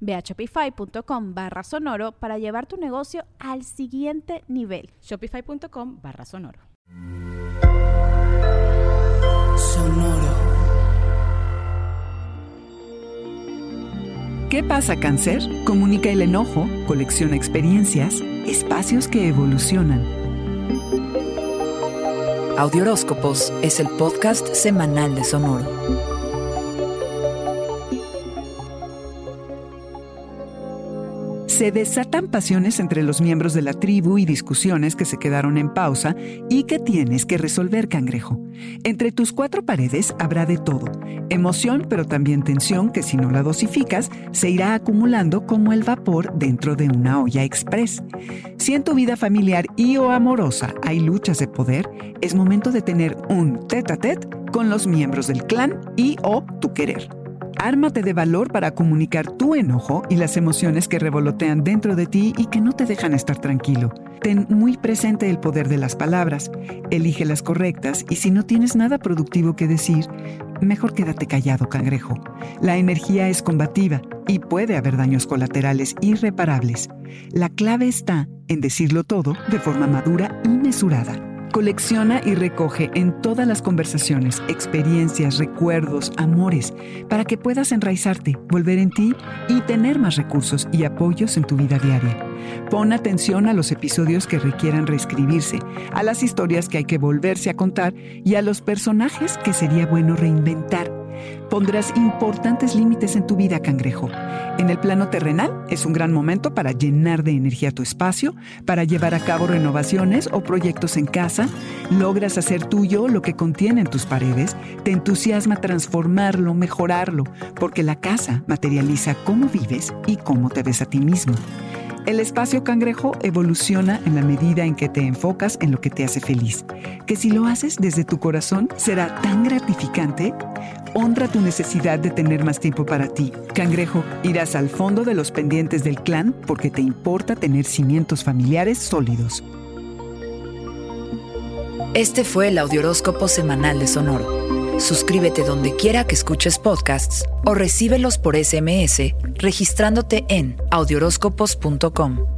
Ve a shopify.com barra sonoro para llevar tu negocio al siguiente nivel. Shopify.com barra sonoro. Sonoro. ¿Qué pasa, cáncer? Comunica el enojo, colecciona experiencias, espacios que evolucionan. Audioróscopos es el podcast semanal de Sonoro. Se desatan pasiones entre los miembros de la tribu y discusiones que se quedaron en pausa y que tienes que resolver, cangrejo. Entre tus cuatro paredes habrá de todo. Emoción, pero también tensión que si no la dosificas, se irá acumulando como el vapor dentro de una olla express. Si en tu vida familiar y o amorosa hay luchas de poder, es momento de tener un tete a tete con los miembros del clan y o tu querer. Ármate de valor para comunicar tu enojo y las emociones que revolotean dentro de ti y que no te dejan estar tranquilo. Ten muy presente el poder de las palabras, elige las correctas y si no tienes nada productivo que decir, mejor quédate callado, cangrejo. La energía es combativa y puede haber daños colaterales irreparables. La clave está en decirlo todo de forma madura y mesurada. Colecciona y recoge en todas las conversaciones experiencias, recuerdos, amores, para que puedas enraizarte, volver en ti y tener más recursos y apoyos en tu vida diaria. Pon atención a los episodios que requieran reescribirse, a las historias que hay que volverse a contar y a los personajes que sería bueno reinventar Pondrás importantes límites en tu vida, cangrejo. En el plano terrenal es un gran momento para llenar de energía tu espacio, para llevar a cabo renovaciones o proyectos en casa, logras hacer tuyo lo que contienen tus paredes, te entusiasma transformarlo, mejorarlo, porque la casa materializa cómo vives y cómo te ves a ti mismo. El espacio cangrejo evoluciona en la medida en que te enfocas en lo que te hace feliz, que si lo haces desde tu corazón será tan gratificante. Honra tu necesidad de tener más tiempo para ti. Cangrejo, irás al fondo de los pendientes del clan porque te importa tener cimientos familiares sólidos. Este fue el Audioróscopo Semanal de Sonoro. Suscríbete donde quiera que escuches podcasts o recíbelos por SMS registrándote en audioróscopos.com.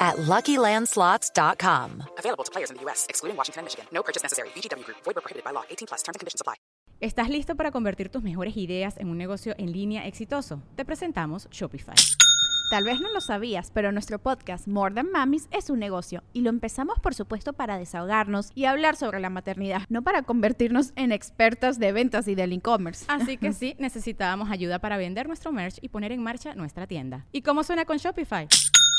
at LuckyLandSlots.com. Available to players in the U.S., excluding Washington and Michigan. No purchase necessary. VGW Group. Void were prohibited by law. 18 plus. Terms and conditions apply. ¿Estás listo para convertir tus mejores ideas en un negocio en línea exitoso? Te presentamos Shopify. Tal vez no lo sabías, pero nuestro podcast More Than Mamis es un negocio y lo empezamos por supuesto para desahogarnos y hablar sobre la maternidad, no para convertirnos en expertas de ventas y del e-commerce. Así que sí, necesitábamos ayuda para vender nuestro merch y poner en marcha nuestra tienda. ¿Y cómo suena con Shopify?